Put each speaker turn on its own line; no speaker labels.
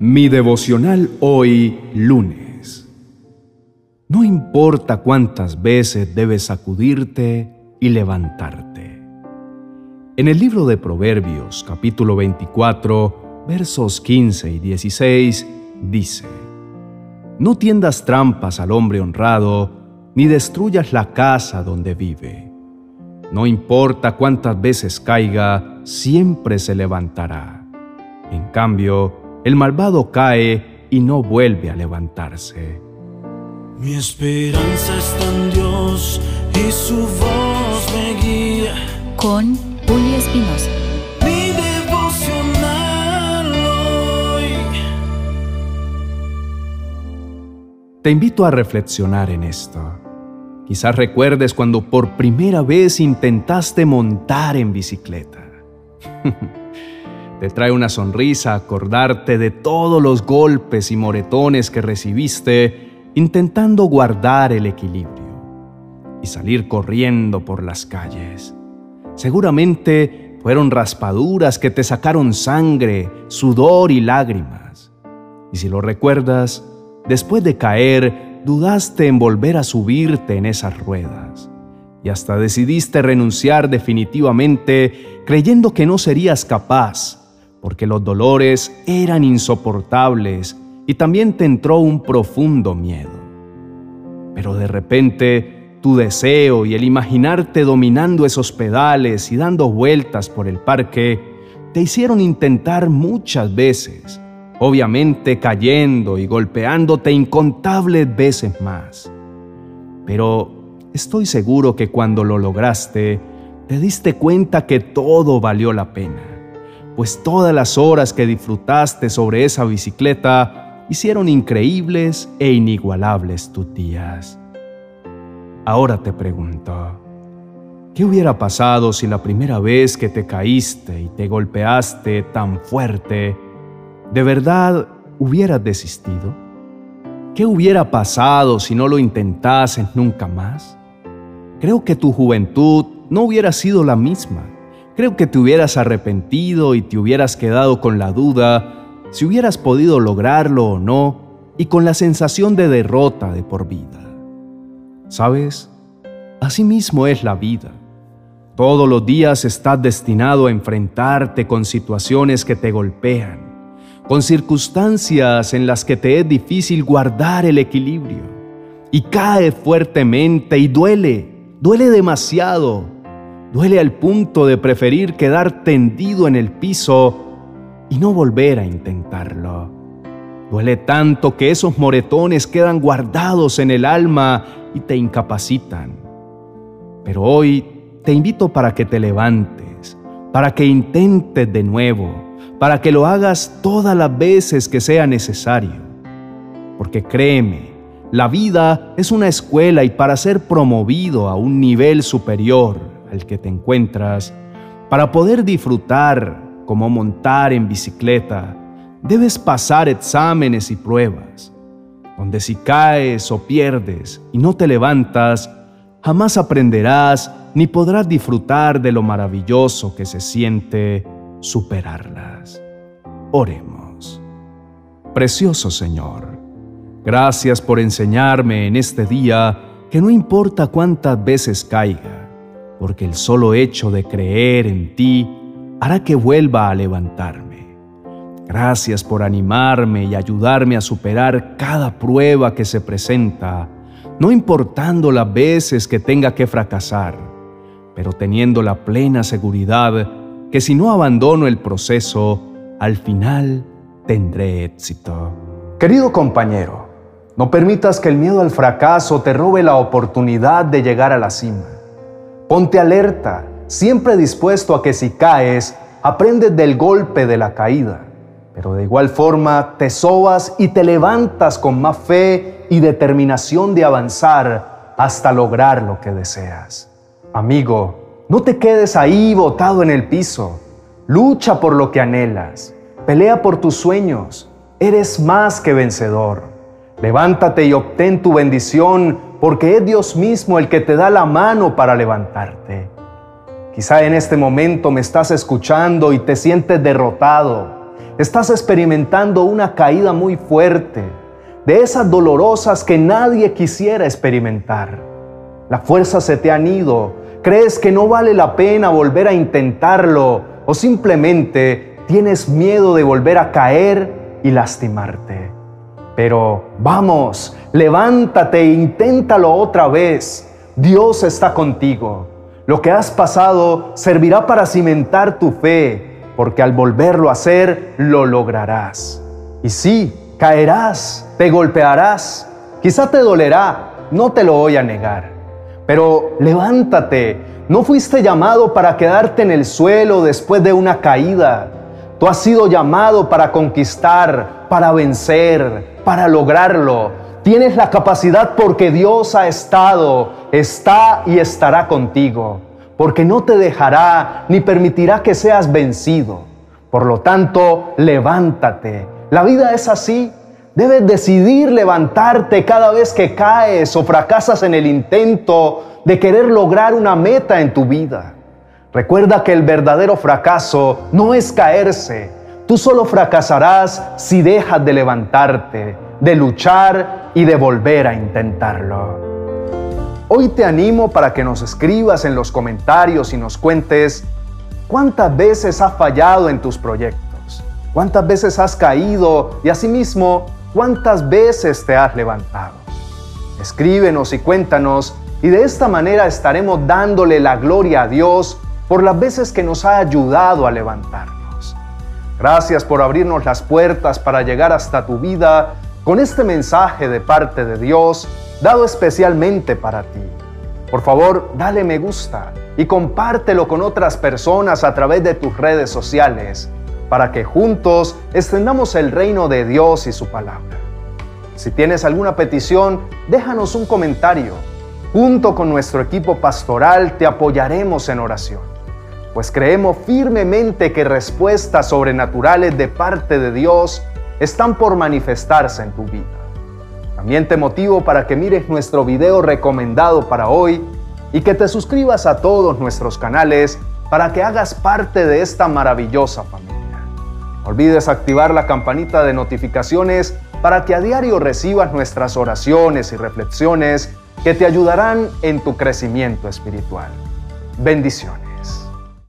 Mi devocional hoy lunes. No importa cuántas veces debes sacudirte y levantarte. En el libro de Proverbios capítulo 24 versos 15 y 16 dice, No tiendas trampas al hombre honrado, ni destruyas la casa donde vive. No importa cuántas veces caiga, siempre se levantará. En cambio, el malvado cae y no vuelve a levantarse.
Mi esperanza está en Dios y su voz me guía.
Con Julio Espinosa.
Mi devocional hoy.
Te invito a reflexionar en esto. Quizás recuerdes cuando por primera vez intentaste montar en bicicleta. Te trae una sonrisa acordarte de todos los golpes y moretones que recibiste intentando guardar el equilibrio y salir corriendo por las calles. Seguramente fueron raspaduras que te sacaron sangre, sudor y lágrimas. Y si lo recuerdas, después de caer, dudaste en volver a subirte en esas ruedas y hasta decidiste renunciar definitivamente creyendo que no serías capaz porque los dolores eran insoportables y también te entró un profundo miedo. Pero de repente tu deseo y el imaginarte dominando esos pedales y dando vueltas por el parque te hicieron intentar muchas veces, obviamente cayendo y golpeándote incontables veces más. Pero estoy seguro que cuando lo lograste, te diste cuenta que todo valió la pena pues todas las horas que disfrutaste sobre esa bicicleta hicieron increíbles e inigualables tus días. Ahora te pregunto, ¿qué hubiera pasado si la primera vez que te caíste y te golpeaste tan fuerte, de verdad hubieras desistido? ¿Qué hubiera pasado si no lo intentases nunca más? Creo que tu juventud no hubiera sido la misma Creo que te hubieras arrepentido y te hubieras quedado con la duda si hubieras podido lograrlo o no y con la sensación de derrota de por vida. ¿Sabes? Así mismo es la vida. Todos los días estás destinado a enfrentarte con situaciones que te golpean, con circunstancias en las que te es difícil guardar el equilibrio. Y cae fuertemente y duele, duele demasiado Duele al punto de preferir quedar tendido en el piso y no volver a intentarlo. Duele tanto que esos moretones quedan guardados en el alma y te incapacitan. Pero hoy te invito para que te levantes, para que intentes de nuevo, para que lo hagas todas las veces que sea necesario. Porque créeme, la vida es una escuela y para ser promovido a un nivel superior, al que te encuentras, para poder disfrutar como montar en bicicleta, debes pasar exámenes y pruebas, donde si caes o pierdes y no te levantas, jamás aprenderás ni podrás disfrutar de lo maravilloso que se siente superarlas. Oremos. Precioso Señor, gracias por enseñarme en este día que no importa cuántas veces caiga, porque el solo hecho de creer en ti hará que vuelva a levantarme. Gracias por animarme y ayudarme a superar cada prueba que se presenta, no importando las veces que tenga que fracasar, pero teniendo la plena seguridad que si no abandono el proceso, al final tendré éxito. Querido compañero, no permitas que el miedo al fracaso te robe la oportunidad de llegar a la cima. Ponte alerta, siempre dispuesto a que si caes, aprendes del golpe de la caída. Pero de igual forma te sobas y te levantas con más fe y determinación de avanzar hasta lograr lo que deseas. Amigo, no te quedes ahí botado en el piso. Lucha por lo que anhelas. Pelea por tus sueños. Eres más que vencedor. Levántate y obtén tu bendición porque es Dios mismo el que te da la mano para levantarte. Quizá en este momento me estás escuchando y te sientes derrotado, Estás experimentando una caída muy fuerte, de esas dolorosas que nadie quisiera experimentar. Las fuerzas se te han ido, crees que no vale la pena volver a intentarlo o simplemente tienes miedo de volver a caer y lastimarte. Pero vamos, levántate e inténtalo otra vez. Dios está contigo. Lo que has pasado servirá para cimentar tu fe, porque al volverlo a hacer, lo lograrás. Y sí, caerás, te golpearás, quizá te dolerá, no te lo voy a negar. Pero levántate, no fuiste llamado para quedarte en el suelo después de una caída. Tú has sido llamado para conquistar, para vencer, para lograrlo. Tienes la capacidad porque Dios ha estado, está y estará contigo, porque no te dejará ni permitirá que seas vencido. Por lo tanto, levántate. La vida es así. Debes decidir levantarte cada vez que caes o fracasas en el intento de querer lograr una meta en tu vida. Recuerda que el verdadero fracaso no es caerse. Tú solo fracasarás si dejas de levantarte de luchar y de volver a intentarlo. Hoy te animo para que nos escribas en los comentarios y nos cuentes cuántas veces has fallado en tus proyectos, cuántas veces has caído y asimismo cuántas veces te has levantado. Escríbenos y cuéntanos y de esta manera estaremos dándole la gloria a Dios por las veces que nos ha ayudado a levantarnos. Gracias por abrirnos las puertas para llegar hasta tu vida con este mensaje de parte de Dios dado especialmente para ti. Por favor, dale me gusta y compártelo con otras personas a través de tus redes sociales para que juntos extendamos el reino de Dios y su palabra. Si tienes alguna petición, déjanos un comentario. Junto con nuestro equipo pastoral te apoyaremos en oración, pues creemos firmemente que respuestas sobrenaturales de parte de Dios están por manifestarse en tu vida. También te motivo para que mires nuestro video recomendado para hoy y que te suscribas a todos nuestros canales para que hagas parte de esta maravillosa familia. No olvides activar la campanita de notificaciones para que a diario recibas nuestras oraciones y reflexiones que te ayudarán en tu crecimiento espiritual. Bendiciones.